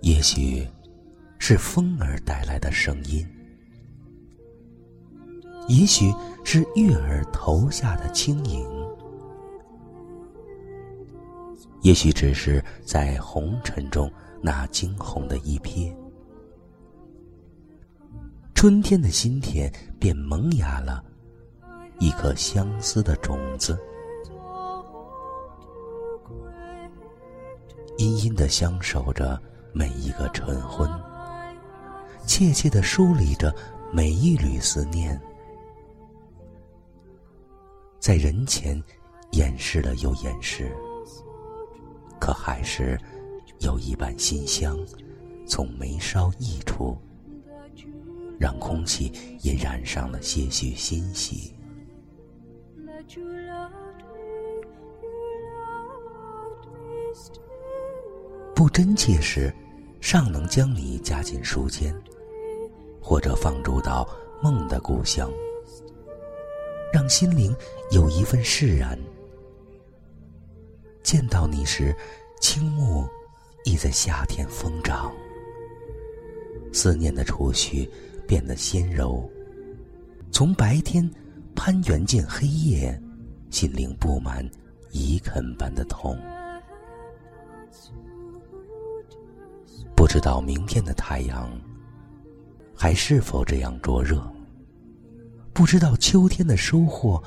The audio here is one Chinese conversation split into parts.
也许是风儿带来的声音，也许是月儿投下的轻盈，也许只是在红尘中那惊鸿的一瞥。春天的心田便萌芽了一颗相思的种子，殷殷的相守着每一个晨昏，切切的梳理着每一缕思念，在人前掩饰了又掩饰，可还是有一瓣馨香从眉梢溢出。让空气也染上了些许欣喜。不真切时，尚能将你夹进书间，或者放逐到梦的故乡，让心灵有一份释然。见到你时，青木已在夏天疯长，思念的触须。变得纤柔，从白天攀援进黑夜，心灵布满遗啃般的痛。知道明天的太阳还是否这样灼热？不知道秋天的收获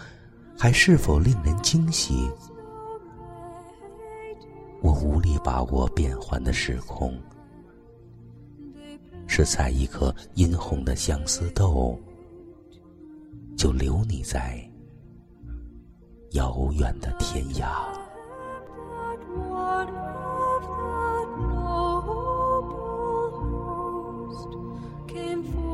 还是否令人惊喜？我无力把握变幻的时空。是采一颗殷红的相思豆，就留你在遥远的天涯。came for